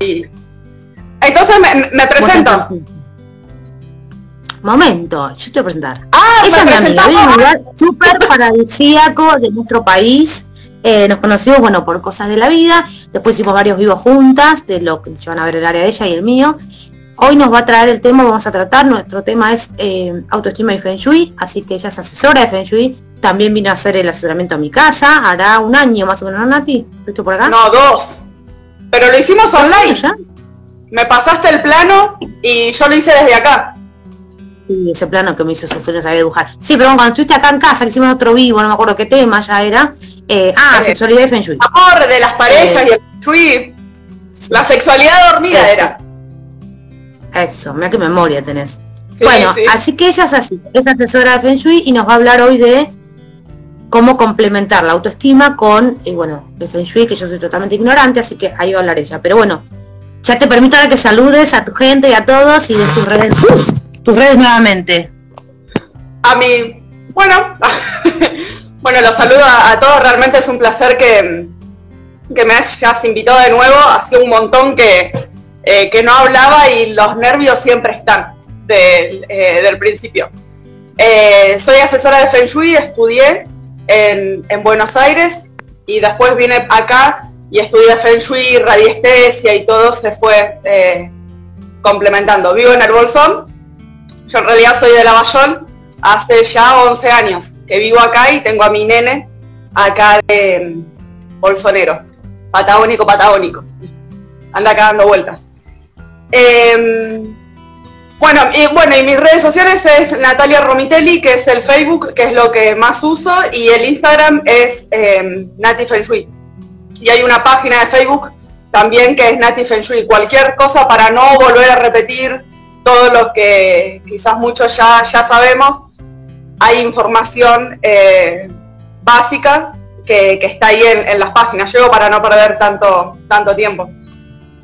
Entonces me, presento. Momento, yo te voy a presentar. Ah, Ella es mi amiga, un lugar súper paradisíaco de nuestro país. Eh, nos conocimos, bueno, por cosas de la vida. Después hicimos varios vivos juntas, de lo que se van a ver el área de ella y el mío. Hoy nos va a traer el tema, vamos a tratar, nuestro tema es eh, autoestima y Feng Shui, así que ella es asesora de Feng Shui, también vino a hacer el asesoramiento a mi casa, hará un año más o menos, ¿no, Nati? ¿Estuviste por acá? No, dos. Pero lo hicimos online. Ya? Me pasaste el plano y yo lo hice desde acá. Sí, ese plano que me hizo sufrir no sabía dibujar. Sí, pero cuando estuviste acá en casa, que hicimos otro vivo, no me acuerdo qué tema ya era. Eh, ah, eh, sexualidad y Feng Shui. Amor de las parejas y el Feng Shui. La sexualidad dormida era. Eso, mira qué memoria tenés. bueno, así que ella es así, es asesora de Feng Shui y nos va a hablar hoy de cómo complementar la autoestima con, y bueno, el Feng Shui, que yo soy totalmente ignorante, así que ahí va a hablar ella. Pero bueno, ya te permito ahora que saludes a tu gente y a todos y de tus redes, tus redes nuevamente. A mí, bueno, bueno, los saludo a, todos, realmente es un placer que, que me hayas invitado de nuevo, ha sido un montón que, eh, que no hablaba y los nervios siempre están eh, del principio. Eh, soy asesora de Feng Shui, estudié en, Buenos Aires y después vine acá y estudié Feng Shui, radiestesia y todo se fue complementando. Vivo en el Bolsón, yo en realidad soy de Lavallol, hace ya 11 años que vivo acá y tengo a mi nene acá de Bolsonero, patagónico, patagónico. Anda acá dando vueltas. Em, bueno, y, bueno, y mis redes sociales es Natalia Romitelli, que es el Facebook, que es lo que más uso, y el Instagram es eh, Nati Feng Shui. Y hay una página de Facebook también que es Nati Feng Shui. Cualquier cosa para no volver a repetir todo lo que quizás muchos ya, ya sabemos, hay información eh, básica que, está ahí en, las páginas. Llego para no perder tanto, tanto tiempo.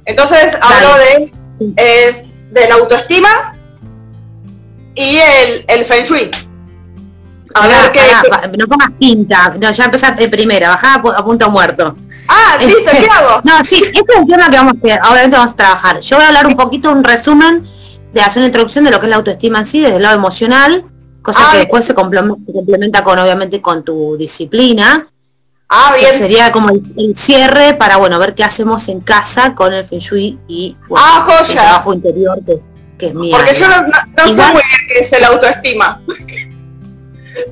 Entonces hablo de de la autoestima y el, el feng shui. A ver qué, No pongas pinta, no, ya empezaste de primera, bajá a, punto muerto. Ah, listo, ¿qué hago? no, sí, este es un tema que vamos a, obviamente vamos a trabajar. Yo voy a hablar un poquito, un resumen de hacer una introducción de lo que es la autoestima en sí, desde el lado emocional, cosa ah, que después se complementa con, obviamente, con tu disciplina. Ah, bien. sería como el, cierre para, bueno, ver qué hacemos en casa con el Feng Shui y ah, el trabajo interior que, es mío. Porque yo no, no, sé muy bien qué es el autoestima.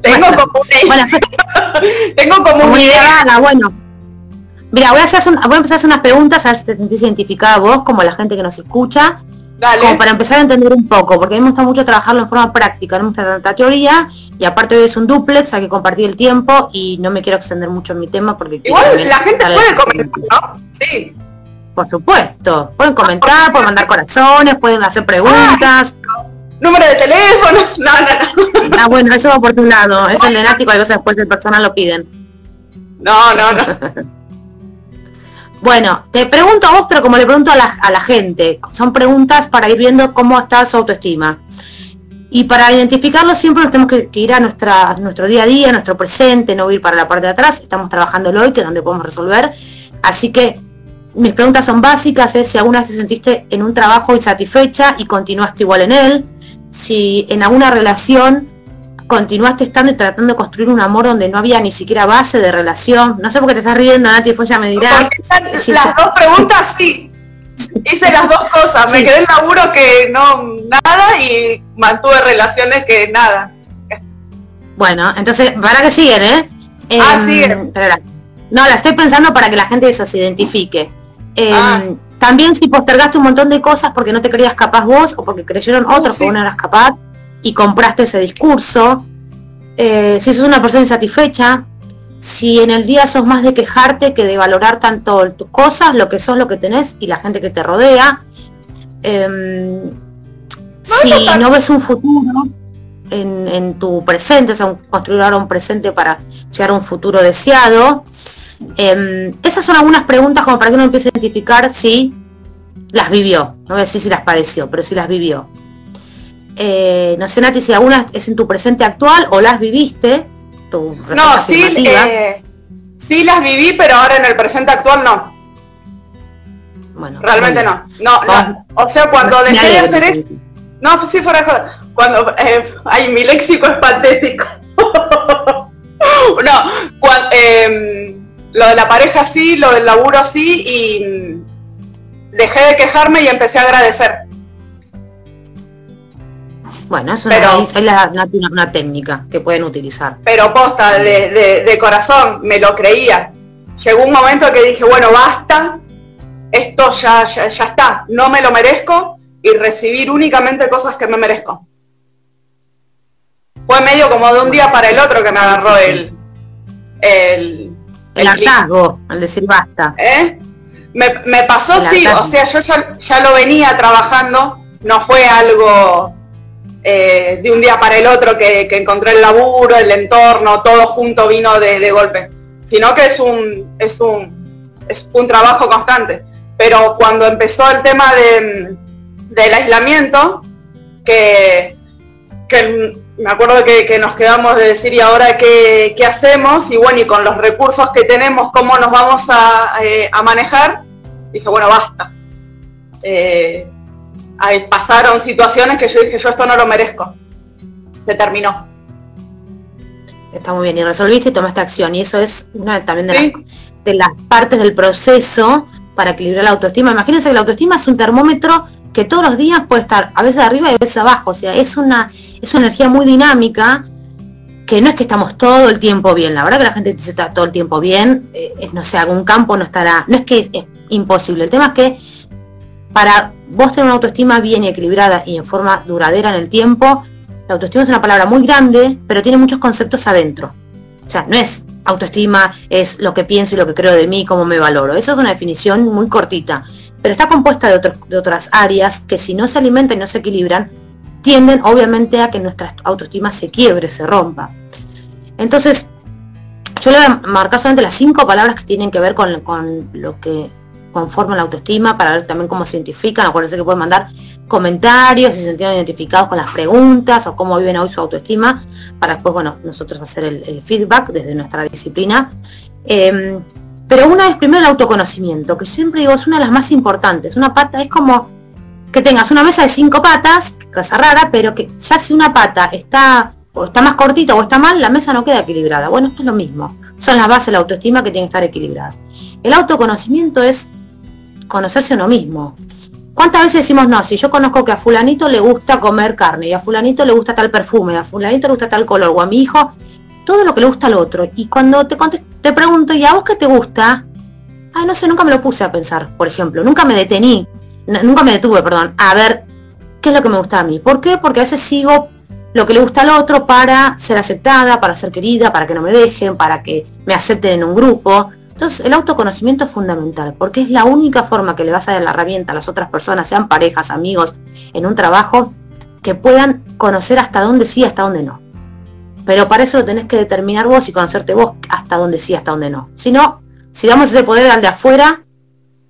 tengo como una tengo como una idea. bueno. Mira, voy a, hacer voy a empezar a hacer unas preguntas a ver si te sentís identificada vos, como la gente que nos escucha. Como para empezar a entender un poco, porque a mí me gusta mucho trabajarlo en forma práctica, no me gusta tanta teoría, y aparte hoy es un duplex, hay que compartir el tiempo y no me quiero extender mucho en mi tema porque... Igual la gente puede comentar, ¿no? Sí. Por supuesto, pueden comentar, pueden mandar corazones, pueden hacer preguntas. número de teléfono, no, no, no. Ah, bueno, eso va por tu lado, es el enático, a veces después el personal lo piden. No, no, no. Bueno, te pregunto a vos, pero como le pregunto a la, gente, son preguntas para ir viendo cómo está su autoestima. Y para identificarlo siempre tenemos que, ir a, nuestra, nuestro día a día, nuestro presente, no ir para la parte de atrás. Estamos trabajando hoy, que es donde podemos resolver. Así que mis preguntas son básicas, es si alguna vez te sentiste en un trabajo insatisfecha y continuaste igual en él, si en alguna relación continuaste estando y tratando de construir un amor donde no había ni siquiera base de relación. No sé por qué te estás riendo, Nati, después ya me dirás. las dos preguntas sí. Hice las dos cosas. Me quedé en laburo que no nada y mantuve relaciones que nada. Bueno, entonces, para que siguen, ¿eh? ah, em, siguen. No, la estoy pensando para que la gente eso se identifique. Em, ah. También si postergaste un montón de cosas porque no te creías capaz vos o porque creyeron uh, otros que vos no eras capaz, y compraste ese discurso, eh, si sos una persona insatisfecha, si en el día sos más de quejarte que de valorar tanto tus cosas, lo que sos, lo que tenés y la gente que te rodea, em, si no ves un futuro en, tu presente, o sea, construir ahora un presente para llegar a un futuro deseado, em, esas son algunas preguntas como para que uno empiece a identificar si las vivió, no voy a decir si las padeció, pero si las vivió. Eh, no sé, Nati, si alguna es en tu presente actual o las viviste. No, sí, eh, sí las viví, pero ahora en el presente actual no. Bueno, realmente no. No, no. O sea, cuando dejé de hacer eso. No, sí, fuera de Cuando. Eh, ay, mi léxico es patético. no, cuando, em, lo de la pareja sí, lo del laburo sí, y dejé de quejarme y empecé a agradecer. Bueno, es una, técnica que pueden utilizar. Pero posta, de, corazón, me lo creía. Llegó un momento que dije, bueno, basta, esto ya, ya, está, no me lo merezco y recibir únicamente cosas que me merezco. Fue medio como de un día para el otro que me agarró el... El, el, hartazgo, al decir basta. ¿Eh? Me, pasó, sí, o sea, yo ya, lo venía trabajando, no fue algo eh, de un día para el otro que, encontré el laburo, el entorno, todo junto vino de, golpe, sino que es un, es un, es un trabajo constante. Pero cuando empezó el tema de, del aislamiento, que, me acuerdo que, nos quedamos de decir, ¿y ahora qué, hacemos? Y bueno, y con los recursos que tenemos, ¿cómo nos vamos a, eh, manejar? Dije, bueno, basta. Eh, pasaron situaciones que yo dije, yo esto no lo merezco. Se terminó. Está muy bien, y resolviste y tomaste acción, y eso es una también de, las, de las partes del proceso para equilibrar la autoestima. Imagínense que la autoestima es un termómetro que todos los días puede estar a veces arriba y a veces abajo. O sea, es una, es una energía muy dinámica que no es que estamos todo el tiempo bien. La verdad que la gente dice está todo el tiempo bien. Eh, no sé, algún campo no estará. No es que es imposible. El tema es que para vos tener una autoestima bien equilibrada y en forma duradera en el tiempo, la autoestima es una palabra muy grande, pero tiene muchos conceptos adentro. O sea, no es autoestima, es lo que pienso y lo que creo de mí, cómo me valoro. Eso es una definición muy cortita, pero está compuesta de, de otras áreas que si no se alimentan y no se equilibran, tienden obviamente a que nuestra autoestima se quiebre, se rompa. Entonces, yo le voy a marcar solamente las cinco palabras que tienen que ver con, con lo que conforman la autoestima, para ver también cómo se identifican. Acuérdense que pueden mandar comentarios si se sienten identificados con las preguntas o cómo viven hoy su autoestima, para después, bueno, nosotros hacer el, feedback desde nuestra disciplina. Em, pero una es primero el autoconocimiento, que siempre digo es una de las más importantes. Una pata es como que tengas una mesa de cinco patas, cosa rara, pero que ya si una pata está o está más cortita o está mal, la mesa no queda equilibrada. Bueno, esto es lo mismo. Son las bases de la autoestima que tienen que estar equilibradas. El autoconocimiento es conocerse uno mismo. ¿Cuántas veces decimos, no, si yo conozco que a fulanito le gusta comer carne, y a fulanito le gusta tal perfume, a fulanito le gusta tal color, o a mi hijo, todo lo que le gusta al otro. Y cuando te, te pregunto, ¿y a vos qué te gusta? Ay, no sé, nunca me lo puse a pensar, por ejemplo, nunca me detení, nunca me detuve, perdón, a ver qué es lo que me gusta a mí. ¿Por qué? Porque a veces sigo lo que le gusta al otro para ser aceptada, para ser querida, para que no me dejen, para que me acepten en un grupo. Entonces, el autoconocimiento es fundamental, porque es la única forma que le vas a dar la herramienta a las otras personas, sean parejas, amigos, en un trabajo, que puedan conocer hasta dónde sí, hasta dónde no. Pero para eso lo tenés que determinar vos y conocerte vos hasta dónde sí, hasta dónde no. Si no, si damos ese poder al de afuera,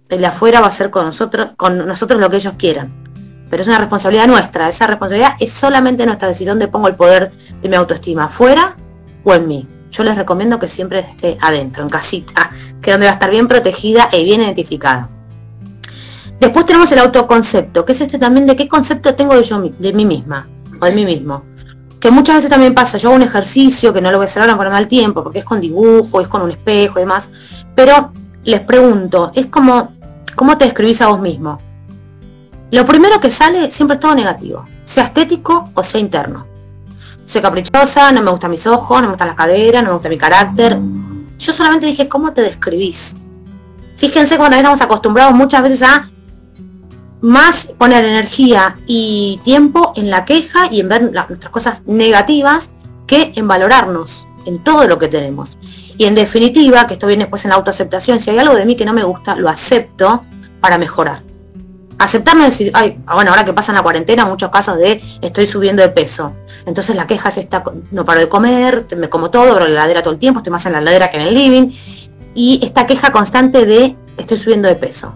el de afuera va a ser con nosotros, con nosotros lo que ellos quieran. Pero es una responsabilidad nuestra. Esa responsabilidad es solamente nuestra decisión de pongo el poder de mi autoestima, afuera o en mí yo les recomiendo que siempre esté adentro, en casita, que donde va a estar bien protegida y bien identificada. Después tenemos el autoconcepto, que es este también de qué concepto tengo de yo de mí misma o de mí mismo. Que muchas veces también pasa, yo hago un ejercicio que no lo voy a hacer ahora por mal tiempo, porque es con dibujo, es con un espejo y demás, pero les pregunto, es como, ¿cómo te describís a vos mismo? Lo primero que sale siempre es todo negativo, sea estético o sea interno soy caprichosa, no me gustan mis ojos, no me gustan las caderas, no me gusta mi carácter. Yo solamente dije, ¿cómo te describís? Fíjense cuando estamos acostumbrados muchas veces a más poner energía y tiempo en la queja y en ver nuestras cosas negativas que en valorarnos en todo lo que tenemos. Y en definitiva, que esto viene después en la autoaceptación, si hay algo de mí que no me gusta, lo acepto para mejorar aceptarme decir, ay, bueno, ahora que pasa en la cuarentena, muchos casos de estoy subiendo de peso. Entonces la queja es esta, no paro de comer, me como todo, abro la heladera todo el tiempo, estoy más en la heladera que en el living. Y esta queja constante de estoy subiendo de peso.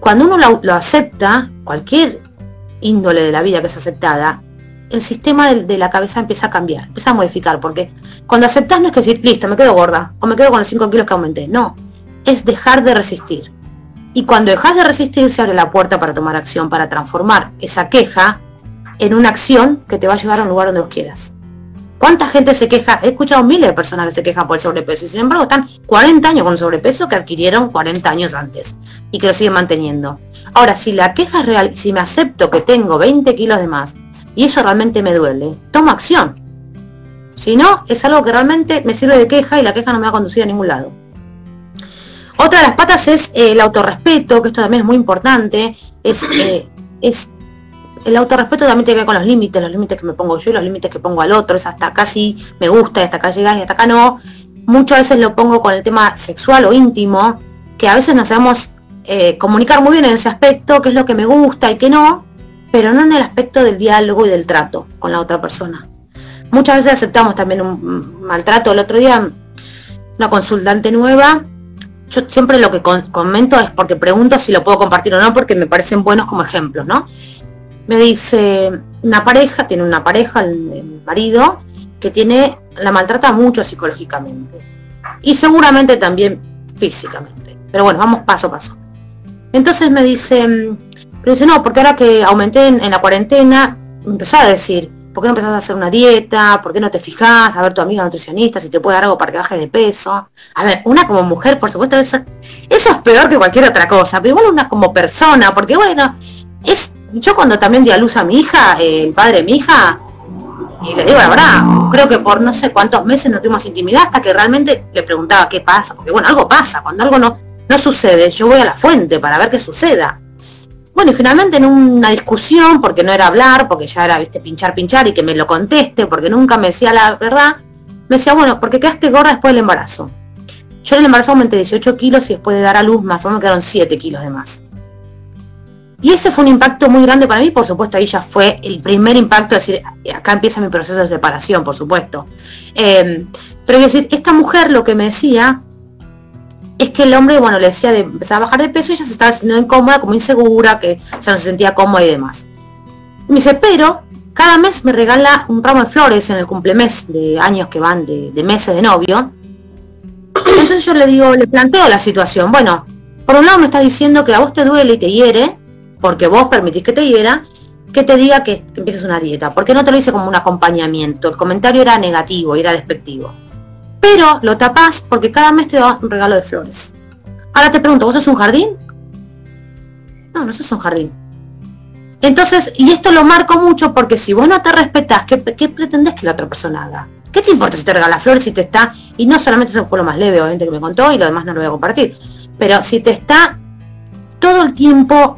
Cuando uno lo, acepta, cualquier índole de la vida que es aceptada, el sistema de, la cabeza empieza a cambiar, empieza a modificar, porque cuando aceptas no es que decir, listo, me quedo gorda, o me quedo con los 5 kilos que aumenté, no, es dejar de resistir Y cuando dejas de resistir, se abre la puerta para tomar acción, para transformar esa queja en una acción que te va a llevar a un lugar donde vos quieras. ¿Cuánta gente se queja? He escuchado miles de personas que se quejan por el sobrepeso y sin embargo están 40 años con sobrepeso que adquirieron 40 años antes y que lo siguen manteniendo. Ahora, si la queja es real, si me acepto que tengo 20 kilos de más y eso realmente me duele, tomo acción. Si no, es algo que realmente me sirve de queja y la queja no me va a conducir a ningún lado. Otra de las patas es eh, el autorrespeto, que esto también es muy importante, eh, es el autorrespeto también tiene que ver con los límites, los límites que me pongo yo y los límites que pongo al otro, es hasta acá sí me gusta, hasta acá llegas y hasta acá no. Muchas veces lo pongo con el tema sexual o íntimo, que a veces no sabemos eh, comunicar muy bien en ese aspecto, qué es lo que me gusta y qué no, pero no en el aspecto del diálogo y del trato con la otra persona. Muchas veces aceptamos también un maltrato. El otro día, una consultante nueva, yo siempre lo que comento es porque pregunto si lo puedo compartir o no, porque me parecen buenos como ejemplos, ¿no? me dice una pareja, tiene una pareja, el, marido, que tiene, la maltrata mucho psicológicamente. Y seguramente también físicamente. Pero bueno, vamos paso a paso. Entonces me dice, me dice, no, porque ahora que aumenté en, la cuarentena, empezó a decir, ¿por qué no empezás a hacer una dieta? ¿Por qué no te fijas a ver tu amiga nutricionista si te puede dar algo para que bajes de peso? A ver, una como mujer, por supuesto, eso, es peor que cualquier otra cosa, pero igual una como persona, porque bueno, es yo cuando también di a luz a mi hija, eh, el padre de mi hija, y le digo la verdad, creo que por no sé cuántos meses no tuvimos intimidad hasta que realmente le preguntaba qué pasa, porque bueno, algo pasa, cuando algo no, no sucede, yo voy a la fuente para ver qué suceda. Bueno, y finalmente en una discusión, porque no era hablar, porque ya era, viste, pinchar, pinchar y que me lo conteste, porque nunca me decía la verdad, me decía, bueno, porque quedaste gorda después del embarazo. Yo en el embarazo aumenté 18 kilos y después de dar a luz más o menos quedaron 7 kilos de más. Y ese fue un impacto muy grande para mí, por supuesto, ahí ya fue el primer impacto, es decir, acá empieza mi proceso de separación, por supuesto. Em, pero decir, esta mujer lo que me decía es que el hombre, bueno, le decía de empezar a bajar de peso y ella se estaba sintiendo incómoda, como insegura, que ya no se sentía cómoda y demás. me dice, pero cada mes me regala un ramo de flores en el cumplemes de años que van, de, de meses de novio. Entonces yo le digo, le planteo la situación. Bueno, por un lado me está diciendo que a vos te duele y te hiere, porque vos permitís que te hiera, que te diga que empieces una dieta. Porque no te lo hice como un acompañamiento. El comentario era negativo, era despectivo. Pero lo tapás porque cada mes te da un regalo de flores. Ahora te pregunto, ¿vos sos un jardín? No, no sos un jardín. Entonces, y esto lo marco mucho porque si vos no te respetás, ¿qué, qué pretendés que la otra persona haga? ¿Qué te importa si te regala flores, si te está, y no solamente eso fue lo más leve, obviamente, que me contó, y lo demás no lo voy a compartir, pero si te está todo el tiempo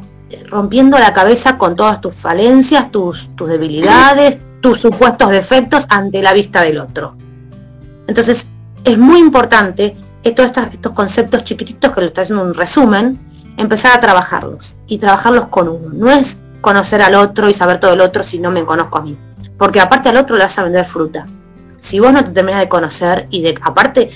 rompiendo la cabeza con todas tus falencias, tus, tus debilidades, tus supuestos defectos ante la vista del otro. Entonces, es muy importante todos estos, conceptos chiquititos que lo estoy haciendo un resumen, empezar a trabajarlos y trabajarlos con uno. No es conocer al otro y saber todo el otro si no me conozco a mí. Porque aparte al otro le vas a vender fruta. Si vos no te terminas de conocer y de aparte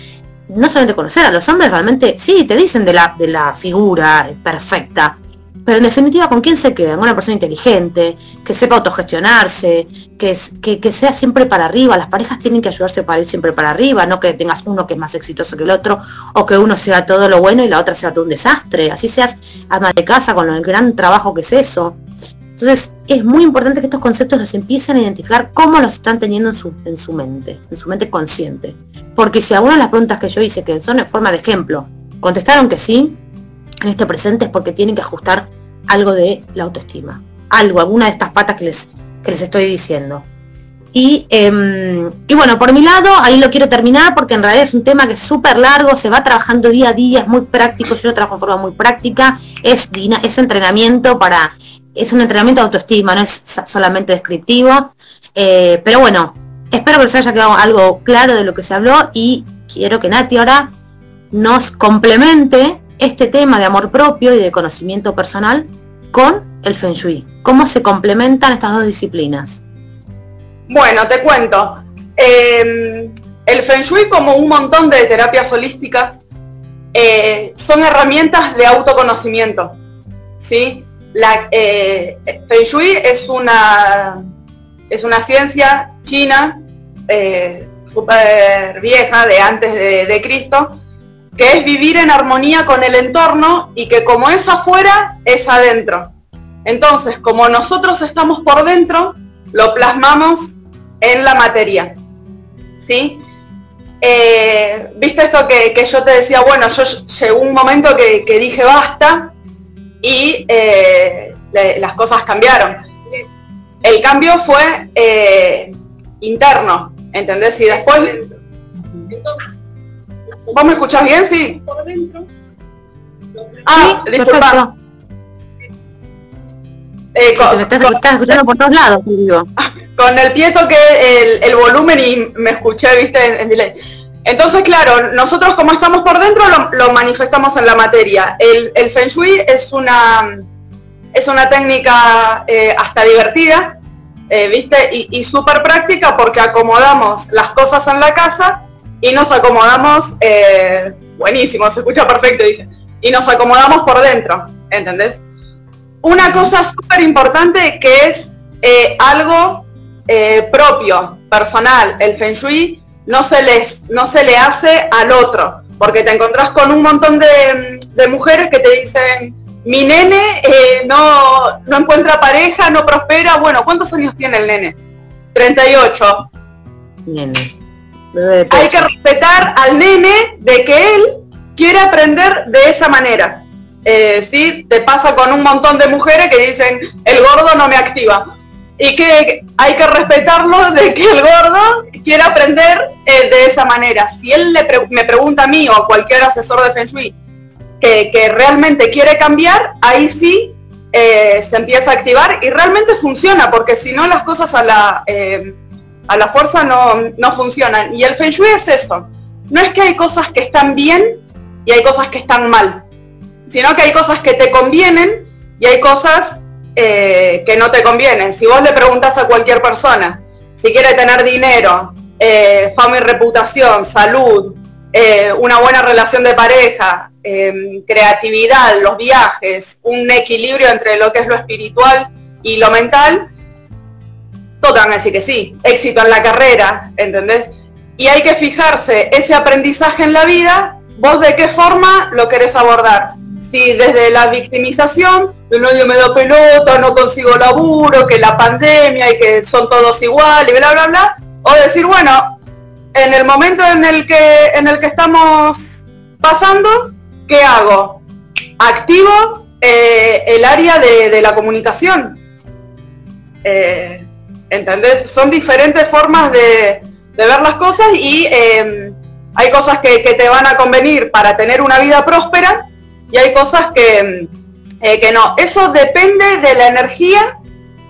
no solamente conocer a los hombres realmente sí te dicen de la de la figura perfecta pero en definitiva, ¿con quién se queda? Una persona inteligente, que sepa autogestionarse, que, que, que, sea siempre para arriba. Las parejas tienen que ayudarse para ir siempre para arriba, no que tengas uno que es más exitoso que el otro, o que uno sea todo lo bueno y la otra sea todo un desastre. Así seas ama de casa con el gran trabajo que es eso. Entonces, es muy importante que estos conceptos los empiecen a identificar cómo los están teniendo en su, en su mente, en su mente consciente. Porque si alguna de las preguntas que yo hice, que son en forma de ejemplo, contestaron que sí, en este presente es porque tienen que ajustar algo de la autoestima. Algo, alguna de estas patas que les, que les estoy diciendo. Y, em, y, bueno, por mi lado, ahí lo quiero terminar porque en realidad es un tema que es súper largo, se va trabajando día a día, es muy práctico, yo lo trabajo de forma muy práctica, es, es entrenamiento para, es un entrenamiento de autoestima, no es solamente descriptivo. Eh, pero bueno, espero que les haya quedado algo claro de lo que se habló y quiero que Nati ahora nos complemente este tema de amor propio y de conocimiento personal con el Feng Shui. ¿Cómo se complementan estas dos disciplinas? Bueno, te cuento. Em, el Feng Shui, como un montón de terapias holísticas, eh, son herramientas de autoconocimiento. ¿sí? La, eh, Feng Shui es una, es una ciencia china eh, súper vieja, de antes de Cristo, que es vivir en armonía con el entorno y que como es afuera, es adentro. Entonces, como nosotros estamos por dentro, lo plasmamos en la materia. ¿Sí? Eh, Viste esto que, yo te decía, bueno, yo llegó un momento que, dije basta y eh, las cosas cambiaron. El cambio fue eh, interno, ¿entendés? Y después... ¿Vos me escuchás bien? Sí. Por dentro. Ah, disculpa. Eh, con, me estás, escuchando por todos lados, digo. Con el pie toqué el, el, volumen y me escuché, viste, en, delay. Entonces, claro, nosotros como estamos por dentro lo, manifestamos en la materia. El, el, Feng Shui es una, es una técnica eh, hasta divertida, eh, ¿viste? Y, y súper práctica porque acomodamos las cosas en la casa y nos acomodamos, eh, buenísimo, se escucha perfecto, dice, y nos acomodamos por dentro, ¿entendés? Una cosa súper importante que es eh, algo eh, propio, personal, el Feng Shui no se, les, no se le hace al otro, porque te encontrás con un montón de, mujeres que te dicen, mi nene no, no encuentra pareja, no prospera, bueno, ¿cuántos años tiene el nene? 38. Nene. Hay que respetar al nene de que él quiere aprender de esa manera. Eh, ¿sí? Te pasa con un montón de mujeres que dicen, el gordo no me activa. Y que hay que respetarlo de que el gordo quiere aprender eh, de esa manera. Si él me pregunta a mí o a cualquier asesor de Feng Shui que, realmente quiere cambiar, ahí sí eh, se empieza a activar y realmente funciona, porque si no las cosas a la a la fuerza no, funcionan. Y el Feng Shui es eso. No es que hay cosas que están bien y hay cosas que están mal, sino que hay cosas que te convienen y hay cosas eh, que no te convienen. Si vos le preguntas a cualquier persona si quiere tener dinero, eh, fama y reputación, salud, eh, una buena relación de pareja, creatividad, los viajes, un equilibrio entre lo que es lo espiritual y lo mental, todos van a decir que sí, éxito en la carrera, ¿entendés? Y hay que fijarse ese aprendizaje en la vida, vos de qué forma lo querés abordar. Si desde la victimización, que nadie me da pelota, no consigo laburo, que la pandemia y que son todos iguales, y bla, bla, bla, o decir, bueno, en el momento en el que, en el que estamos pasando, ¿qué hago? Activo eh, el área de, la comunicación. Eh, ¿entendés? Son diferentes formas de, ver las cosas y em, hay cosas que, te van a convenir para tener una vida próspera y hay cosas que, em, eh, que no. Eso depende de la energía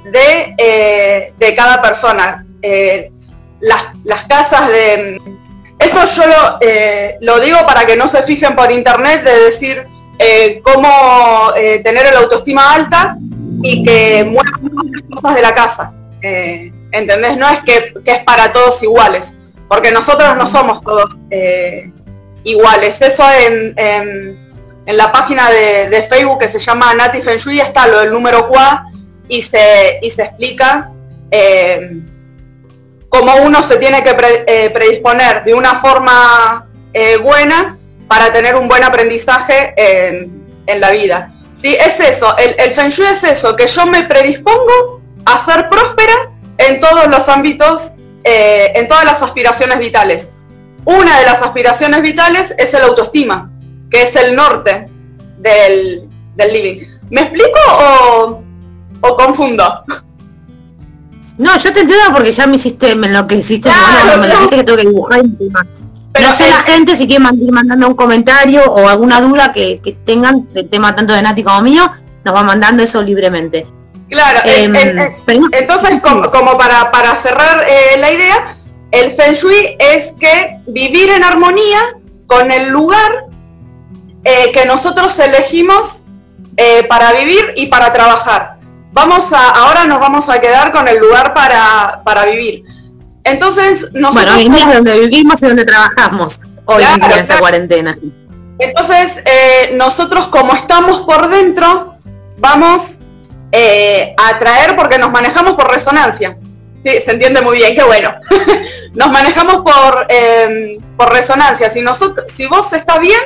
de, eh, cada persona. Eh, las, casas de... Esto yo lo, digo para que no se fijen por internet de decir cómo tener el autoestima alta y que muevan las cosas de la casa. Eh, ¿Entendés? No es que, es para todos iguales, porque nosotros no somos todos eh, iguales. Eso en, en, la página de, Facebook que se llama Nati Feng Shui está lo del número QA y se, y se explica eh, cómo uno se tiene que predisponer de una forma buena para tener un buen aprendizaje en, en la vida. Sí, es eso, el, el Feng Shui es eso, que yo me predispongo a ser próspera en todos los ámbitos, eh, en todas las aspiraciones vitales. Una de las aspiraciones vitales es el autoestima, que es el norte del, living. ¿Me explico o, confundo? No, yo te entiendo porque ya me hiciste, me lo que hiciste, me lo hiciste que tengo que dibujar Pero no sé la gente si quiere ir mandando un comentario o alguna duda que, que tengan del tema tanto de Nati como mío, nos va mandando eso libremente. Claro, em, entonces como, para, cerrar eh, la idea, el Feng Shui es que vivir en armonía con el lugar eh, que nosotros elegimos eh, para vivir y para trabajar. Vamos a, ahora nos vamos a quedar con el lugar para, vivir. Entonces, nosotros... Bueno, es donde vivimos y donde trabajamos hoy en esta cuarentena. Entonces, nosotros como estamos por dentro, vamos eh, atraer porque nos manejamos por resonancia. Sí, se entiende muy bien, qué bueno. nos manejamos por, em, por resonancia. Si, nosotros, si vos estás bien,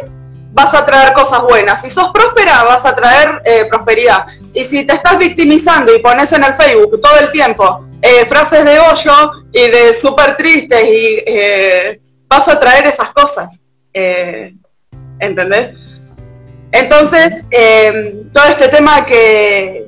vas a traer cosas buenas. Si sos próspera, vas a traer eh, prosperidad. Y si te estás victimizando y pones en el Facebook todo el tiempo eh, frases de hoyo y de súper tristes y eh, vas a traer esas cosas. ¿Entendés? Entonces, todo este tema que,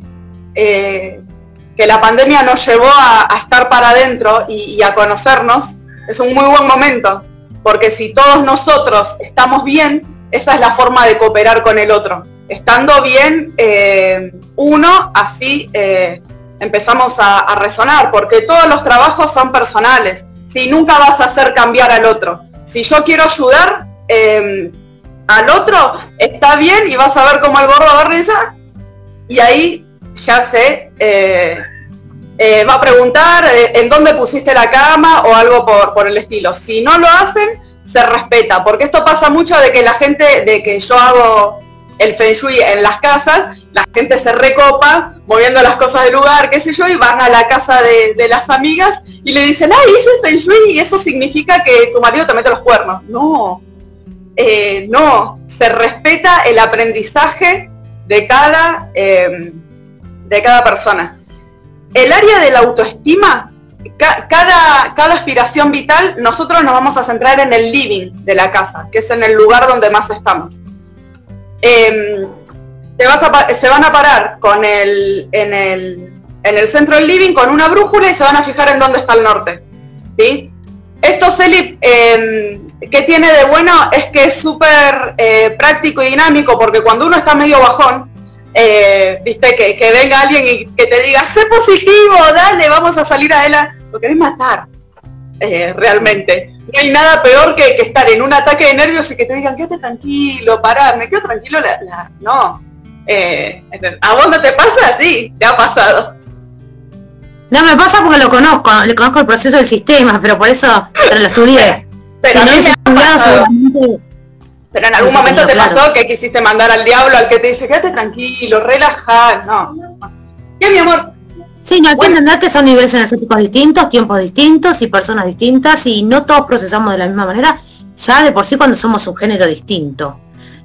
que la pandemia nos llevó a, estar para adentro y a conocernos, es un muy buen momento porque si todos nosotros estamos bien, esa es la forma de cooperar con el otro. Estando bien eh, uno, así eh, empezamos a, resonar, porque todos los trabajos son personales. Si nunca vas a hacer cambiar al otro. Si yo quiero ayudar al otro, está bien y vas a ver cómo el gordo agarra y ahí ya se eh, va a preguntar en dónde pusiste la cama o algo por, por el estilo. Si no lo hacen, se respeta, porque esto pasa mucho de que la gente, de que yo hago el feng shui en las casas, la gente se recopa moviendo las cosas del lugar, qué sé yo, y van a la casa de, las amigas y le dicen, ah, hice feng shui y eso significa que tu marido te mete los cuernos. No, eh, no, se respeta el aprendizaje de cada, eh, de cada persona. El área de la autoestima cada, cada aspiración vital, nosotros nos vamos a centrar en el living de la casa, que es en el lugar donde más estamos. Em, se van a parar con el, en, el, en el centro del living con una brújula y se van a fijar en dónde está el norte. ¿sí? Esto, Celip, eh, ¿qué tiene de bueno? Es que es súper eh, práctico y dinámico, porque cuando uno está medio bajón, eh, viste, que, venga alguien y que te diga, sé positivo, dale, vamos a salir a él, lo querés matar, eh, realmente. No hay nada peor que, estar en un ataque de nervios y que te digan, quédate tranquilo, pará, me quedo tranquilo, la, no. Eh, ¿A vos no te pasa? Sí, te ha pasado. No, me pasa porque lo conozco, le conozco el proceso del sistema, pero por eso, pero lo estudié. Pero, pero en algún momento te pasó que quisiste mandar al diablo al que te dice, quédate tranquilo, relajad, no. ¿Qué, mi amor? Sí, no hay que entender que son niveles energéticos distintos, tiempos distintos y personas distintas y no todos procesamos de la misma manera, ya de por sí cuando somos un género distinto.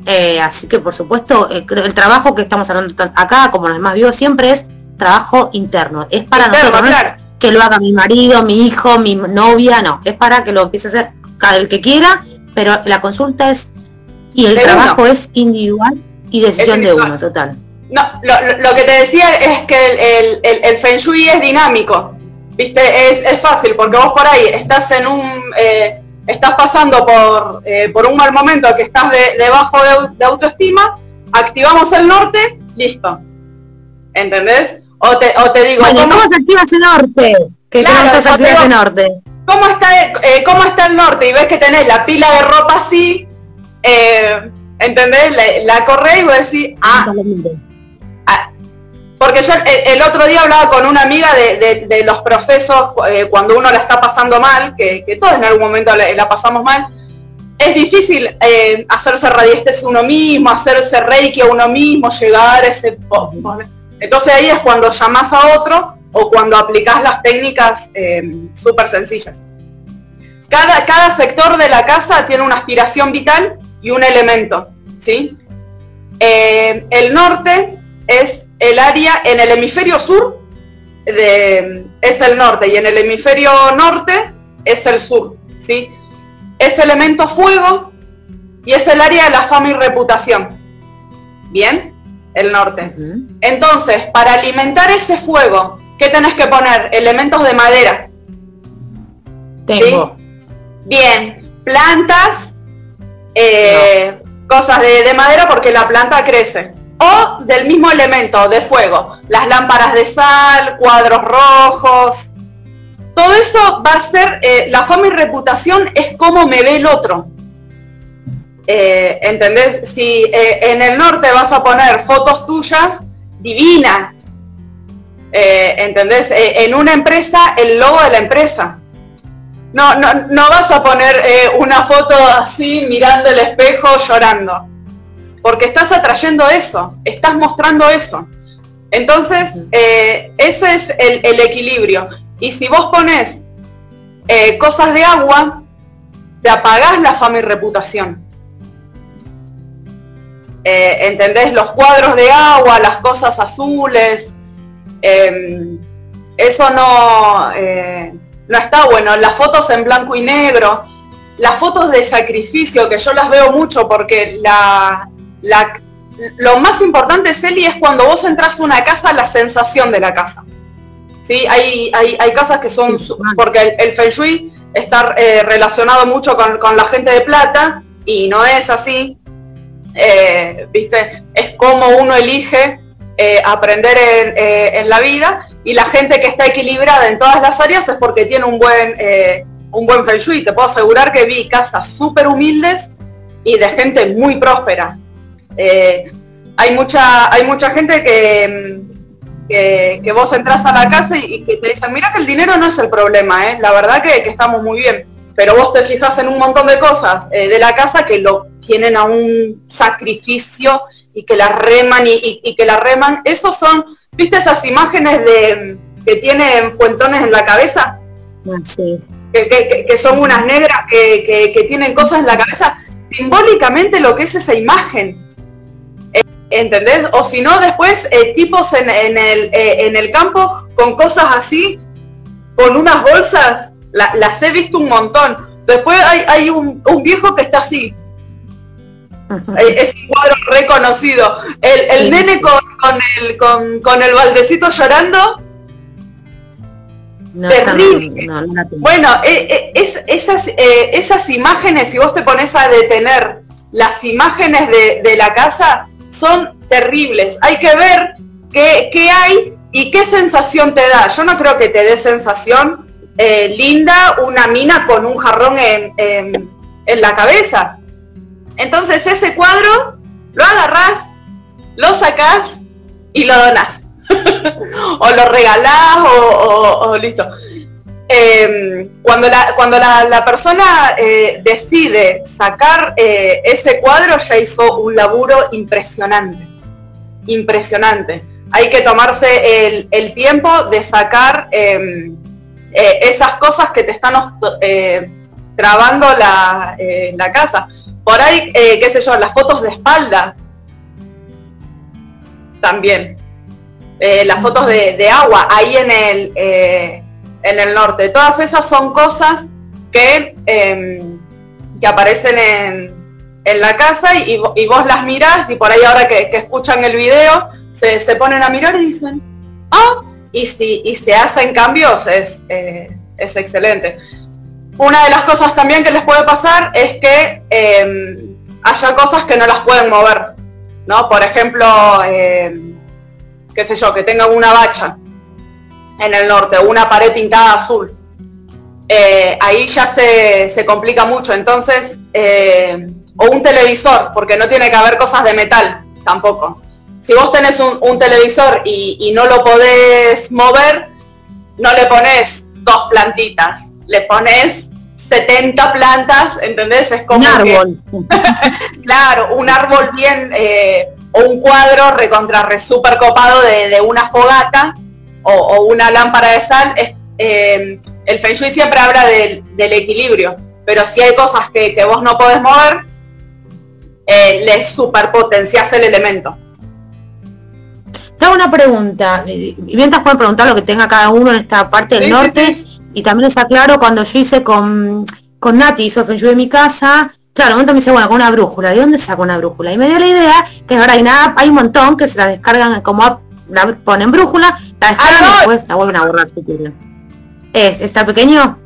Eh, así que por supuesto eh, el trabajo que estamos hablando acá, como los más vivos siempre es trabajo interno. Es para nosotros, que lo haga mi marido, mi hijo, mi novia, no, es para que lo empiece a hacer cada el que quiera, pero la consulta es y el trabajo es individual y decisión de uno, total. No, lo, que te decía es que el, el, Feng Shui es dinámico, ¿viste? Es, fácil, porque vos por ahí estás en un... Eh, estás pasando por, eh, por un mal momento que estás de, debajo de, autoestima, activamos el norte, listo. ¿Entendés? O te, o te digo... ¿cómo, se activa ese norte? Que claro, se activa ese norte. ¿Cómo está, eh, ¿Cómo está el norte? Y ves que tenés la pila de ropa así, eh, ¿entendés? La, la corré y voy a decir, ah, ah porque yo el, otro día hablaba con una amiga de, los procesos eh, cuando uno la está pasando mal, que, todos en algún momento la, pasamos mal, es difícil eh, hacerse radiestesia uno mismo, hacerse reiki a uno mismo, llegar a ese... Entonces ahí es cuando llamas a otro o cuando aplicas las técnicas eh, súper sencillas. Cada, cada sector de la casa tiene una aspiración vital y un elemento, ¿sí? Eh, el norte es el área en el hemisferio sur, de, es el norte, y en el hemisferio norte es el sur, ¿sí? Es elemento fuego y es el área de la fama y reputación. ¿Bien? El norte. Entonces, para alimentar ese fuego, ¿qué tenés que poner? Elementos de madera. Tengo. Bien. Plantas eh, cosas de, madera porque la planta crece. O del mismo elemento, de fuego. Las lámparas de sal, cuadros rojos. Todo eso va a ser, eh, la fama y reputación es como me ve el otro. Eh, ¿Entendés? Si en el norte vas a poner fotos tuyas, divinas. ¿Entendés? en una empresa, el logo de la empresa no, no, no vas a poner eh, una foto así mirando el espejo llorando, porque estás atrayendo eso, estás mostrando eso. Entonces, eh, ese es el, equilibrio. Y si vos pones eh, cosas de agua, te apagás la fama y reputación. Eh, ¿Entendés? Los cuadros de agua, las cosas azules, em, eso no, eh, no está bueno. Las fotos en blanco y negro, las fotos de sacrificio, que yo las veo mucho porque la, lo más importante, Celi, es cuando vos entras a una casa, la sensación de la casa. ¿Sí? Hay, hay, hay casas que son, porque el, Feng Shui está eh, relacionado mucho con, la gente de plata y no es así. Eh, ¿Viste? Es como uno elige eh, aprender en, en, la vida y la gente que está equilibrada en todas las áreas es porque tiene un buen, un buen Feng Shui. Te puedo asegurar que vi casas súper humildes y de gente muy próspera. hay, mucha, hay mucha gente que, que, vos entras a la casa y, que te dicen, mira que el dinero no es el problema, ¿eh? la verdad que, estamos muy bien, pero vos te fijas en un montón de cosas eh, de la casa que lo tienen a un sacrificio y que la reman y, que la reman. Esos son, ¿viste esas imágenes de que tienen fuentones en la cabeza? Ah, sí. Que, son unas negras que, que tienen cosas en la cabeza. Simbólicamente lo que es esa imagen ¿entendés? O si no, después eh, tipos en, el, eh, en el campo con cosas así, con unas bolsas, las he visto un montón. Después hay, un, viejo que está así. Eh, es un cuadro reconocido. El, nene con, el, con, el baldecito llorando. terrible. bueno, es, esas, esas imágenes, si vos te pones a detener las imágenes de, de la casa, son terribles. Hay que ver qué, hay y qué sensación te da. Yo no creo que te dé sensación eh, linda una mina con un jarrón en, la cabeza. Entonces ese cuadro lo agarrás, lo sacás y lo donás. o lo regalás o listo. Em, cuando la, cuando la, persona eh, decide sacar eh, ese cuadro, ya hizo un laburo impresionante. Impresionante. Hay que tomarse el, tiempo de sacar em, eh, esas cosas que te están trabando la, la, casa. Por ahí, qué sé yo, las fotos de espalda. También. las fotos de, agua. Ahí en el en el norte. Todas esas son cosas que, em, que aparecen en, la casa y, vos las mirás y por ahí ahora que, escuchan el video se, ponen a mirar y dicen, ah, y si y se hacen cambios es, eh, es excelente. Una de las cosas también que les puede pasar es que em, haya cosas que no las pueden mover, ¿no? Por ejemplo, em, qué sé yo, que tengan una bacha en el norte, una pared pintada azul. Eh, ahí ya se, complica mucho. Entonces, eh, o un televisor, porque no tiene que haber cosas de metal tampoco. Si vos tenés un, televisor y, no lo podés mover, no le pones dos plantitas, le pones 70 plantas, ¿entendés? Es como un árbol. claro, un árbol bien, eh, o un cuadro recontra re super copado de, de una fogata o, una lámpara de sal, es, eh, el Feng Shui siempre habla del, equilibrio, pero si hay cosas que, vos no podés mover, eh, les superpotencias el elemento. Te hago una pregunta, mientras pueden preguntar lo que tenga cada uno en esta parte del norte, y también está claro cuando yo hice con, con Nati, hizo Feng en mi casa, Claro, un momento me dice, bueno, con una brújula, ¿de dónde saco una brújula? Y me dio la idea que ahora hay una hay un montón que se la descargan como la ponen brújula, la descargan y después la vuelven a borrar si quieren. ¿Es, ¿Está pequeño?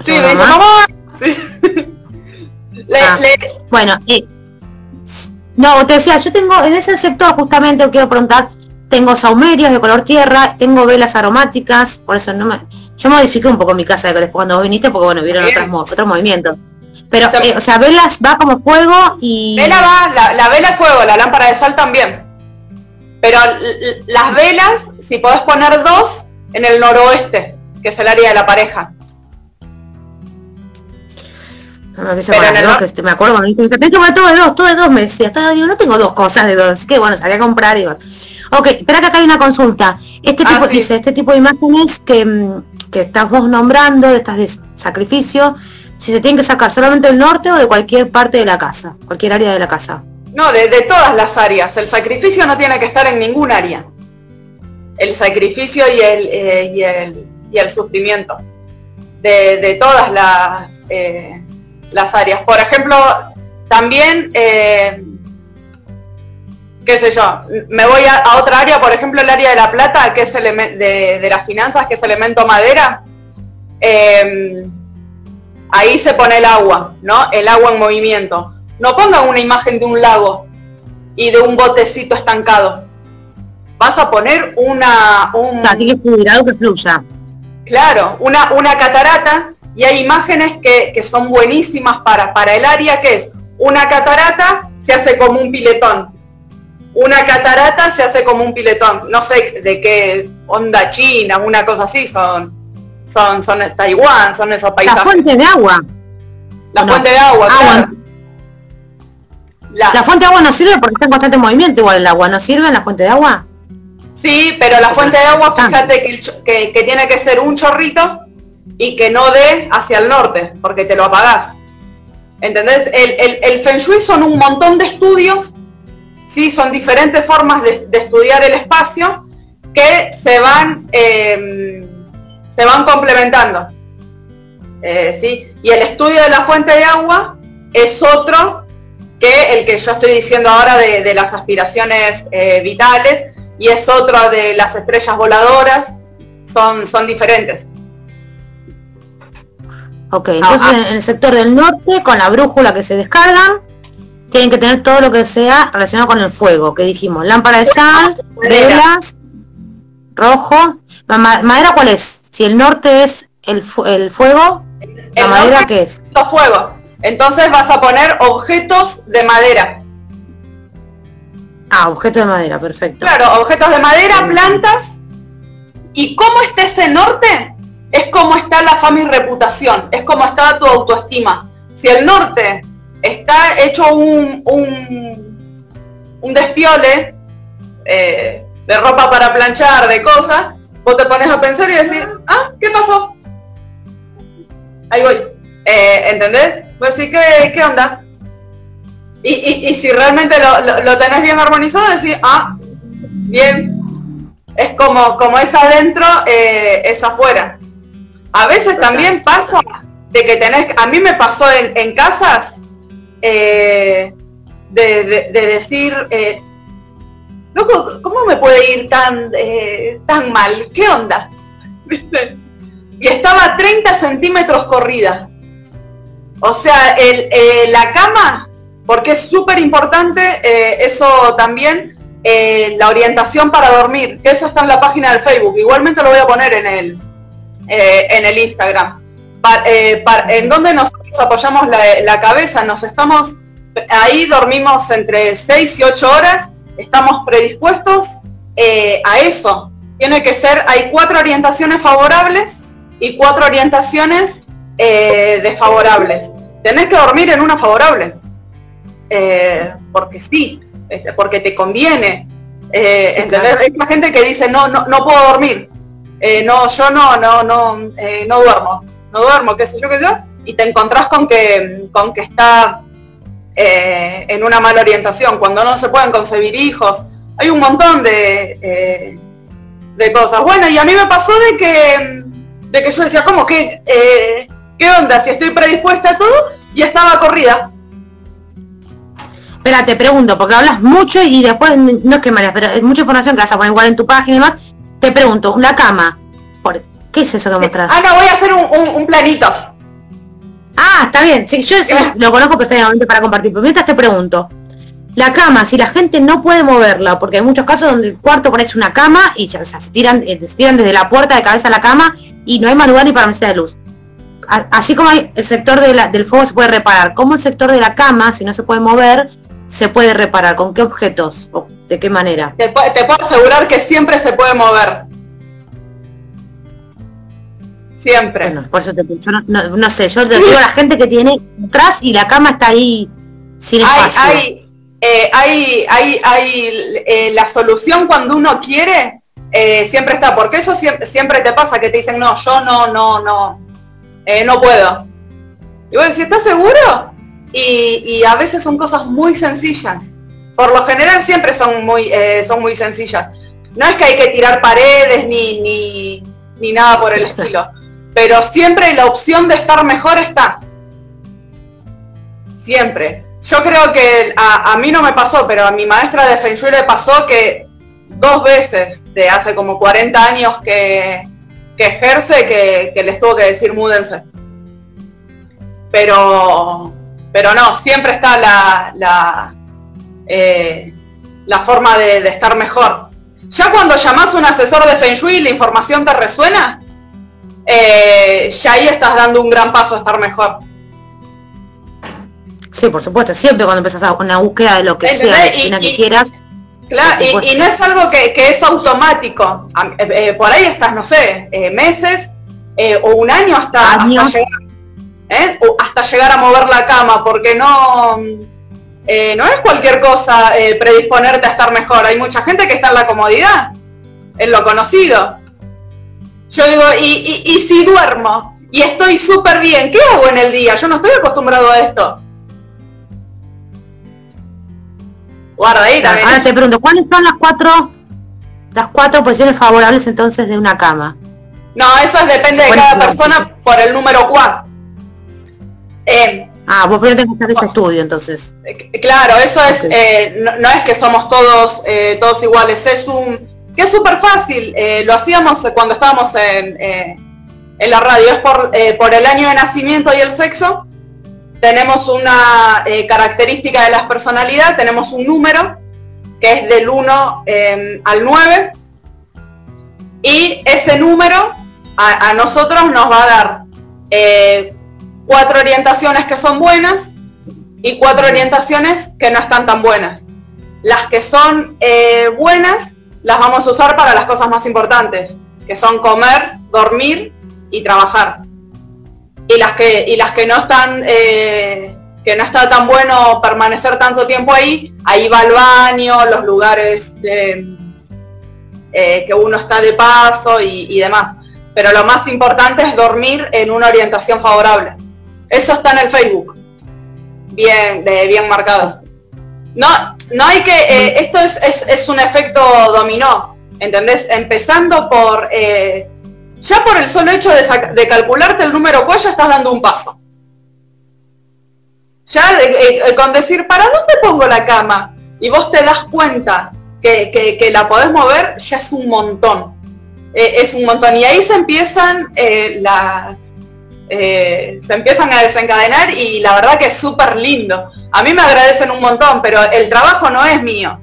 Sí, me mamá. Sí. Ah. Bueno, eh, no, te decía, yo tengo en ese sector justamente, quiero preguntar, tengo saumerias de color tierra, tengo velas aromáticas, por eso no me... Yo modifiqué un poco mi casa después cuando vos viniste, porque bueno, vieron otros, otros movimientos. Pero, eh, o sea, velas va como fuego y... Vela va, la, la vela fuego, la lámpara de sal también. Pero las velas, si podés poner dos en el noroeste, que es el área de la pareja. No, me, Pero este, me acuerdo cuando tengo todo de dos, todo de dos, me decía, yo no tengo dos cosas de dos, que bueno, salí a comprar y Ok, espera que acá hay una consulta. Este ah, tipo, dice, este tipo de imágenes que, mm, que estás vos nombrando, estas de sacrificio, si se tiene que sacar solamente del norte o de cualquier parte de la casa, cualquier área de la casa. No, de, todas las áreas. El sacrificio no tiene que estar en ningún área. El sacrificio y el, eh, y el, sufrimiento. De, todas las, eh, las áreas. Por ejemplo, también, eh, qué sé yo, me voy a, otra área, por ejemplo, el área de la plata, que es de, de las finanzas, que es elemento madera. ahí se pone el agua, ¿no? El agua en movimiento no pongan una imagen de un lago y de un botecito estancado. Vas a poner una... Un, que que fluya. Claro, una, una catarata y hay imágenes que, son buenísimas para, para el área, que es una catarata se hace como un piletón. Una catarata se hace como un piletón. No sé de qué onda china, una cosa así, son, son, son Taiwán, son esos paisajes. La fuente de agua. La fuente de agua, claro. La, fuente de agua no sirve porque está en constante movimiento igual el agua. ¿No sirve en la fuente de agua? Sí, pero la fuente de agua, fíjate que, que, tiene que ser un chorrito y que no dé hacia el norte, porque te lo apagás. ¿Entendés? El, el, Feng Shui son un montón de estudios, ¿sí? son diferentes formas de, estudiar el espacio que se van, em, se van complementando. Eh, ¿sí? Y el estudio de la fuente de agua es otro que el que yo estoy diciendo ahora de, las aspiraciones eh, vitales y es otro de las estrellas voladoras, son, son diferentes. Ok, entonces ah, ah. en el sector del norte, con la brújula que se descargan, tienen que tener todo lo que sea relacionado con el fuego, que dijimos, lámpara de sal, velas, rojo, madera cuál es? Si el norte es el, el fuego, ¿la madera qué es? Los fuegos. Entonces vas a poner objetos de madera. Ah, objetos de madera, perfecto. Claro, objetos de madera, plantas. ¿Y cómo está ese norte? Es como está la fama y reputación, es como está tu autoestima. Si el norte está hecho un, un, despiole eh, de ropa para planchar, de cosas, vos te pones a pensar y decir, ah, ¿qué pasó? Ahí voy. Eh, ¿Entendés? Pues sí, ¿qué, qué onda? Y, si realmente lo, tenés bien armonizado, decís, ah, bien, es como, como es adentro, eh, es afuera. A veces también pasa de que tenés, a mí me pasó en, casas eh, de, decir, eh, ¿cómo me puede ir tan, tan mal? ¿Qué onda? y estaba 30 centímetros corrida. O sea, el, eh, la cama, porque es súper importante eh, eso también, eh, la orientación para dormir, que eso está en la página del Facebook. Igualmente lo voy a poner en el, en el Instagram. en donde nos apoyamos la, cabeza, nos estamos, ahí dormimos entre 6 y 8 horas, estamos predispuestos a eso. Tiene que ser, hay cuatro orientaciones favorables y cuatro orientaciones eh, desfavorables. Tenés que dormir en una favorable. Eh, porque sí, este, porque te conviene. Eh, Hay gente que dice, no, no, no puedo dormir. Eh, no, yo no, no, no, no duermo. No duermo, qué sé yo, qué sé yo. Y te encontrás con que, con que está en una mala orientación, cuando no se pueden concebir hijos. Hay un montón de, de cosas. Bueno, y a mí me pasó de que, de que yo decía, ¿cómo que ¿Qué onda? Si estoy predispuesta a todo y estaba corrida. Espera, te pregunto, porque hablas mucho y después, no es que me pero es mucha información que vas a poner igual en tu página y demás. Te pregunto, una cama, ¿por ¿qué es eso que mostras? Ah, no, voy a hacer un, planito. Ah, está bien. Sí, yo lo conozco perfectamente para compartir. Pero mientras te pregunto, la cama, si la gente no puede moverla, porque hay muchos casos donde el cuarto parece una cama y ya, se, tiran, eh, se tiran desde la puerta de cabeza a la cama y no hay más lugar ni para mesita de luz así como el sector del fuego se puede reparar, ¿cómo el sector de la cama, si no se puede mover, se puede reparar? ¿Con qué objetos? ¿O ¿De qué manera? Te, puedo asegurar que siempre se puede mover. Siempre. por eso te no, sé, yo te digo a la gente que tiene atrás y la cama está ahí sin espacio. Hay, hay, hay, hay, eh, la solución cuando uno quiere, eh, siempre está, porque eso siempre, siempre te pasa que te dicen, no, yo no, no, no, eh, no puedo. Y vos decís, ¿estás seguro? Y, a veces son cosas muy sencillas. Por lo general siempre son muy, eh, son muy sencillas. No es que hay que tirar paredes ni, ni, ni nada por el estilo. Pero siempre la opción de estar mejor está. Siempre. Yo creo que a, mí no me pasó, pero a mi maestra de Feng Shui le pasó que dos veces de hace como 40 años que, ejerce que, les tuvo que decir múdense. Pero, pero no, siempre está la, la, eh, la forma de, de, estar mejor. Ya cuando llamas a un asesor de Feng Shui la información te resuena, eh, ya ahí estás dando un gran paso a estar mejor. Sí, por supuesto, siempre cuando empezás una búsqueda de lo que sea, de que quieras. Claro, y, no es algo que, es automático. Eh, eh, por ahí estás, no sé, meses o un año hasta, hasta, llegar, hasta llegar a mover la cama, porque no, no es cualquier cosa predisponerte a estar mejor. Hay mucha gente que está en la comodidad, en lo conocido. Yo digo, y, si duermo y estoy súper bien, ¿qué hago en el día? Yo no estoy acostumbrado a esto. Guarda ahí también. Ahora te pregunto, ¿cuáles son las cuatro, las cuatro posiciones favorables entonces de una cama? No, eso depende de cada persona por el número 4. Eh, ah, vos primero tenés que hacer ese estudio entonces. Eh, claro, eso es, eh, no, es que somos todos, todos iguales, es un que es súper fácil, eh, lo hacíamos cuando estábamos en, eh, en la radio, es por, eh, por, el año de nacimiento y el sexo, tenemos una característica de la personalidad, tenemos un número, que es del 1 al 9, y ese número a, nosotros nos va a dar cuatro orientaciones que son buenas y cuatro orientaciones que no están tan buenas. Las que son buenas las vamos a usar para las cosas más importantes, que son comer, dormir y trabajar. Y las que, y las que no están, eh, que no está tan bueno permanecer tanto tiempo ahí, ahí va el baño, los lugares eh, que uno está de paso y, demás. Pero lo más importante es dormir en una orientación favorable. Eso está en el Facebook. Bien, de, bien marcado. No, no hay que, eh, esto es, un efecto dominó, ¿entendés? Empezando por, eh, ya por el solo hecho de, calcularte el número cuál ya estás dando un paso. Ya eh, con decir, ¿para dónde pongo la cama? Y vos te das cuenta que, la podés mover, ya es un montón. es un montón. Y ahí se empiezan las eh, se empiezan a desencadenar y la verdad que es súper lindo. A mí me agradecen un montón, pero el trabajo no es mío,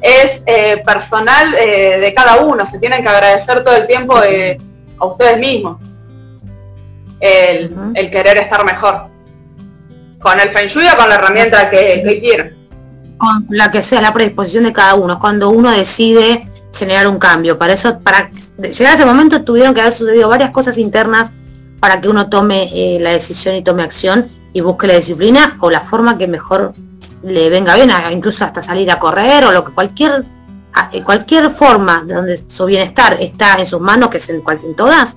es eh, personal eh, de cada uno, se tienen que agradecer todo el tiempo a ustedes mismos el, querer estar mejor. Con el Feng Shui o con la herramienta que, que quieran. Con la que sea la predisposición de cada uno, cuando uno decide generar un cambio. Para eso, para llegar a ese momento tuvieron que haber sucedido varias cosas internas para que uno tome eh, la decisión y tome acción y busque la disciplina o la forma que mejor le venga bien, incluso hasta salir a correr o lo que cualquier eh, cualquier forma de donde su bienestar está en sus manos, que es en, todas,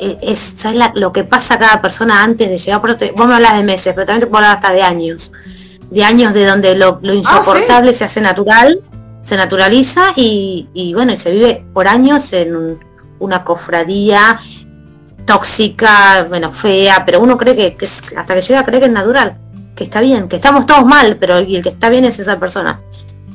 eh, es, lo que pasa a cada persona antes de llegar, por vos me hablas de meses, pero también te puedo hablar hasta de años, de años de donde lo, ah, insoportable se hace natural, se naturaliza y, y, bueno, y se vive por años en una cofradía, tóxica, bueno, fea, pero uno cree que, hasta que llega cree que es natural, que está bien, que estamos todos mal, pero el que está bien es esa persona.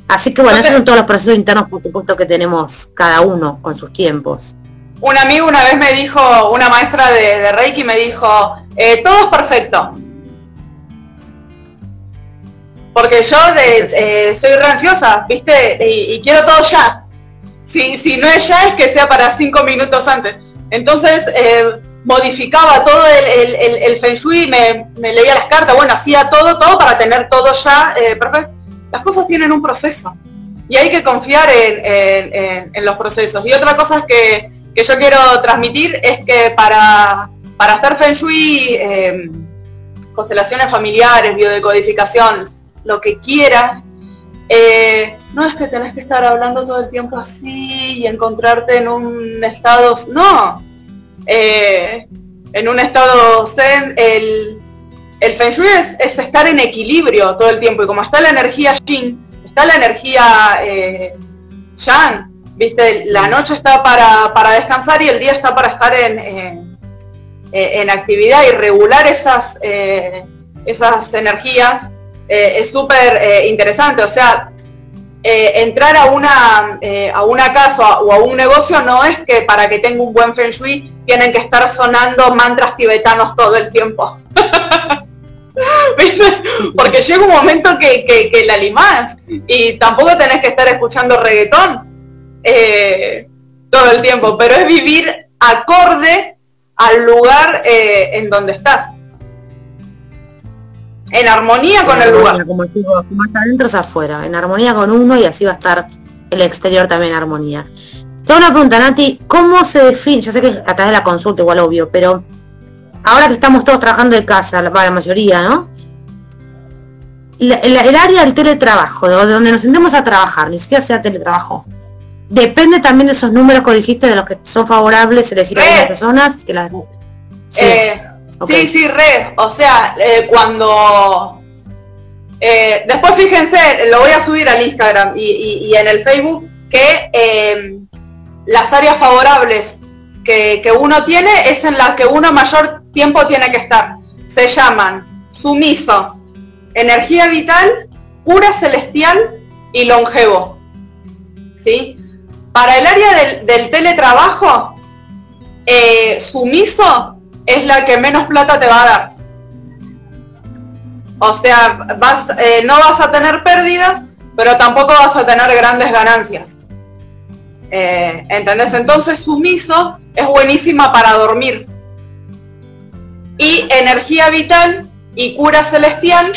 Así que bueno, esos son todos los procesos internos, por supuesto, que tenemos cada uno con sus tiempos. Un amigo una vez me dijo, una maestra de, Reiki me dijo, eh, todo es perfecto. Porque yo de, eh, soy ranciosa, ¿viste? Y, quiero todo ya. Si, si no es ya, es que sea para cinco minutos antes. Entonces eh, modificaba todo el, Feng Shui, me, leía las cartas, bueno, hacía todo, todo para tener todo ya eh, perfecto. Las cosas tienen un proceso y hay que confiar en, los procesos. Y otra cosa que, yo quiero transmitir es que para, hacer Feng Shui, em, constelaciones familiares, biodecodificación, lo que quieras, eh, no es que tenés que estar hablando todo el tiempo así y encontrarte en un estado, no, eh, en un estado zen, el, el Feng Shui es, estar en equilibrio todo el tiempo y como está la energía Yin, está la energía eh, Yang, ¿viste? La noche está para, descansar y el día está para estar en, en, actividad y regular esas, eh, esas energías eh, es súper eh, interesante. O sea, entrar a una, a una casa o a un negocio no es que para que tenga un buen Feng Shui tienen que estar sonando mantras tibetanos todo el tiempo. Porque llega un momento que, que, la limás y tampoco tenés que estar escuchando reggaetón eh, todo el tiempo, pero es vivir acorde al lugar eh, en donde estás. En armonía con el lugar. Como digo, más adentro es afuera, en armonía con uno y así va a estar el exterior también en armonía. Tengo una pregunta, Nati, ¿cómo se define? Ya sé que a través de la consulta igual obvio, pero ahora que estamos todos trabajando de casa, la, la mayoría, ¿no? el, área del teletrabajo, de donde nos sentemos a trabajar, ni siquiera sea teletrabajo, depende también de esos números que dijiste, de los que son favorables elegir algunas zonas que las... Sí, eh, sí, sí, red. O sea, eh, cuando... Eh, después fíjense, lo voy a subir al Instagram y, en el Facebook, que las áreas favorables que, que, uno tiene es en las que uno mayor tiempo tiene que estar. Se llaman sumiso, energía vital, cura celestial y longevo. ¿Sí? Para el área del, teletrabajo, eh, sumiso es la que menos plata te va a dar. O sea, vas, eh, no vas a tener pérdidas, pero tampoco vas a tener grandes ganancias. Eh, ¿Entendés? Entonces sumiso es buenísima para dormir. Y energía vital y cura celestial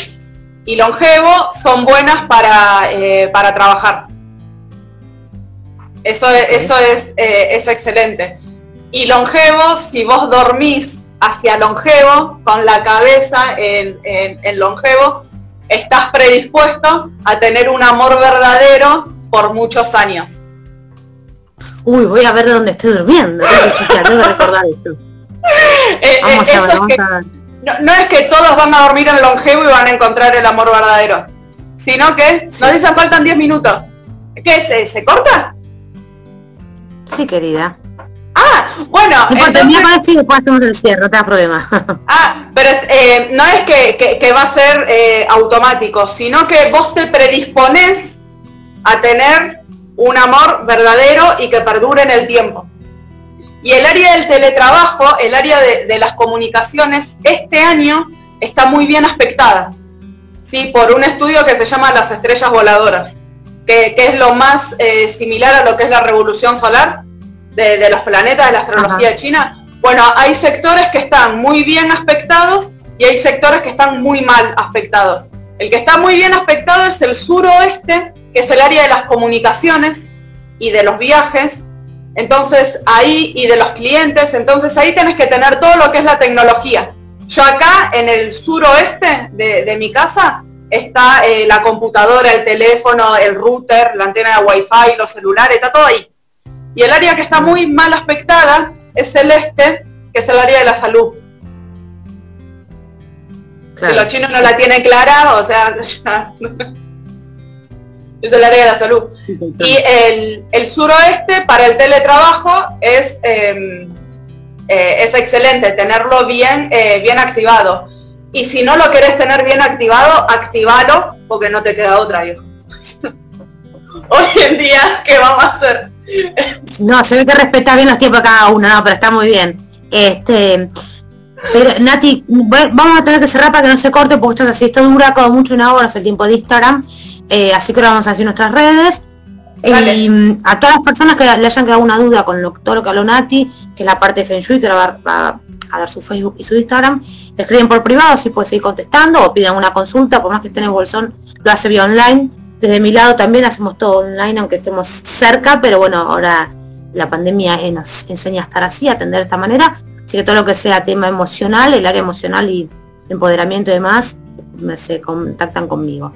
y longevo son buenas para, eh, para trabajar. Eso, eso es, eh, es excelente. Y longevo, si vos dormís hacia longevo, con la cabeza en, en, longevo, estás predispuesto a tener un amor verdadero por muchos años. Uy, voy a ver de dónde estoy durmiendo. Tengo que recordar esto. Eh, vamos a ver, vamos a ver no, es que todos van a dormir en longevo y van a encontrar el amor verdadero, sino que nos dicen faltan 10 minutos. ¿Qué es? ¿Se corta? Sí, querida. Bueno. No entonces... después hacemos el cierre, no te da problema. ah, pero eh, no es que, va a ser eh, automático, sino que vos te predispones a tener un amor verdadero y que perdure en el tiempo. Y el área del teletrabajo, el área de, las comunicaciones, este año está muy bien aspectada, ¿sí? por un estudio que se llama las estrellas voladoras, que, es lo más eh, similar a lo que es la revolución solar de, los planetas de la astrología china. Bueno, hay sectores que están muy bien aspectados y hay sectores que están muy mal aspectados. El que está muy bien aspectado es el suroeste, que es el área de las comunicaciones y de los viajes, entonces ahí, y de los clientes, entonces ahí tienes que tener todo lo que es la tecnología. Yo acá en el suroeste de, de mi casa está eh, la computadora, el teléfono, el router, la antena de wifi, los celulares, está todo ahí. Y el área que está muy mal aspectada es el este, que es el área de la salud. Que los chinos no la tienen clara, o sea, es el área de la salud. Y el, el suroeste para el teletrabajo es, em, eh, es excelente, tenerlo bien, eh, bien activado. Y si no lo querés tener bien activado, activalo porque no te queda otra, hijo. Hoy en día, ¿qué vamos a hacer? No, se ve que respeta bien los tiempos de cada uno, no, pero está muy bien. Este, pero Nati, vamos a tener que cerrar para que no se corte, porque esto así, esto dura como mucho una hora, es el tiempo de Instagram. Eh, así que lo vamos a hacer en nuestras redes. Y mm, a todas las personas que le hayan quedado una duda con lo, todo lo que habló Nati, que es la parte de Feng Shui, que va, va, a dar su Facebook y su Instagram, le escriben por privado, si puede seguir contestando o pidan una consulta, por más que estén en Bolsón, lo hace vía online. Desde mi lado también hacemos todo online, aunque estemos cerca, pero bueno, ahora la pandemia eh, nos enseña a estar así, a atender de esta manera. Así que todo lo que sea tema emocional, el área emocional y empoderamiento y demás, se contactan conmigo.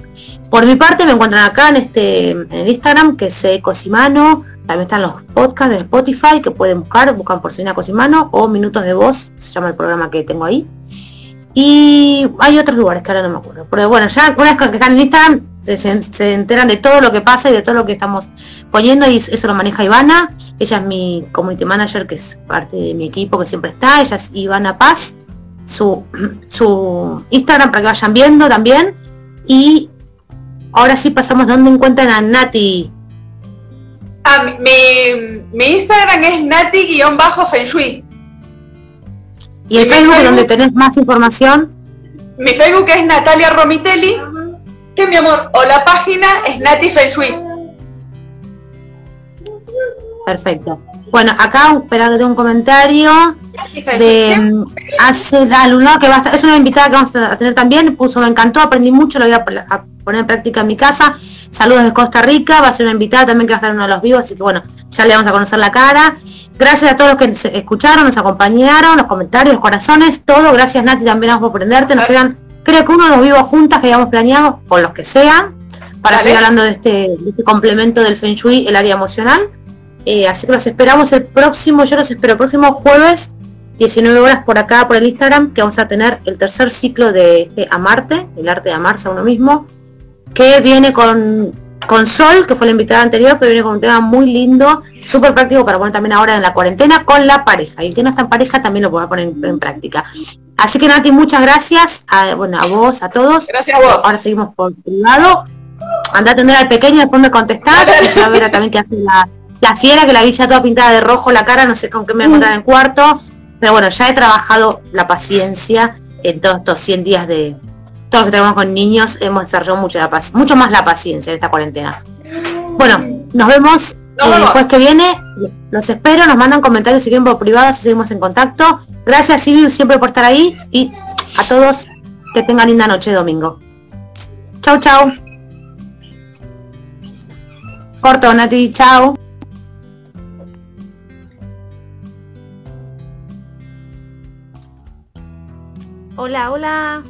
Por mi parte me encuentran acá en este en el Instagram que es Cosimano, también están los podcasts de Spotify que pueden buscar, buscan por Selena Cosimano o Minutos de Voz, se llama el programa que tengo ahí. Y hay otros lugares que ahora no me acuerdo. Pero bueno, ya una vez que están en Instagram se, enteran de todo lo que pasa y de todo lo que estamos poniendo y eso lo maneja Ivana. Ella es mi community manager, que es parte de mi equipo que siempre está. Ella es Ivana Paz. Su, su Instagram para que vayan viendo también. Y ahora sí pasamos donde encuentran a Nati. Ah, mi, mi, Instagram es nati-feng shui. ¿Y el Facebook, donde tenés más información? Mi Facebook es Natalia Romitelli, que mi amor, o la página es Nati Feng Shui. Perfecto. Bueno, acá espera que un comentario de mm, hace alumno que va a estar, es una invitada que vamos a tener también, puso me encantó, aprendí mucho, lo voy a, poner en práctica en mi casa. Saludos de Costa Rica, va a ser una invitada también que va a estar uno de los vivos, así que bueno, ya le vamos a conocer la cara. Gracias a todos los que escucharon, nos acompañaron, los comentarios, los corazones, todo. Gracias Nati también vamos a aprenderte. Nos quedan, creo que uno de los vivos juntas que habíamos planeado, con los que sean, para seguir hablando de este, de este complemento del Feng Shui, el área emocional. Eh, así que los esperamos el próximo, yo los espero el próximo jueves, 19 horas por acá, por el Instagram, que vamos a tener el tercer ciclo de este Amarte, el arte de amarse a uno mismo, que viene con, con Sol, que fue la invitada anterior, que viene con un tema muy lindo, súper práctico para poner también ahora en la cuarentena con la pareja. Y el que no está en pareja también lo puede poner en, práctica. Así que Nati, muchas gracias a, bueno, a vos, a todos. Gracias a vos. Ahora seguimos por privado. Anda a atender al pequeño, después me contestás. a ver también que hace la la fiera que la vi ya toda pintada de rojo la cara, no sé con qué me voy en el cuarto. Pero bueno, ya he trabajado la paciencia en todos estos 100 días de... Todos los que tenemos con niños hemos desarrollado mucho, la mucho más la paciencia en esta cuarentena. Bueno, nos vemos el jueves que viene. Los espero, nos mandan comentarios si quieren por privado, si seguimos en contacto. Gracias Civil siempre por estar ahí y a todos que tengan linda noche de domingo. Chau, chau. Corto, Nati, chau. Hola, hola.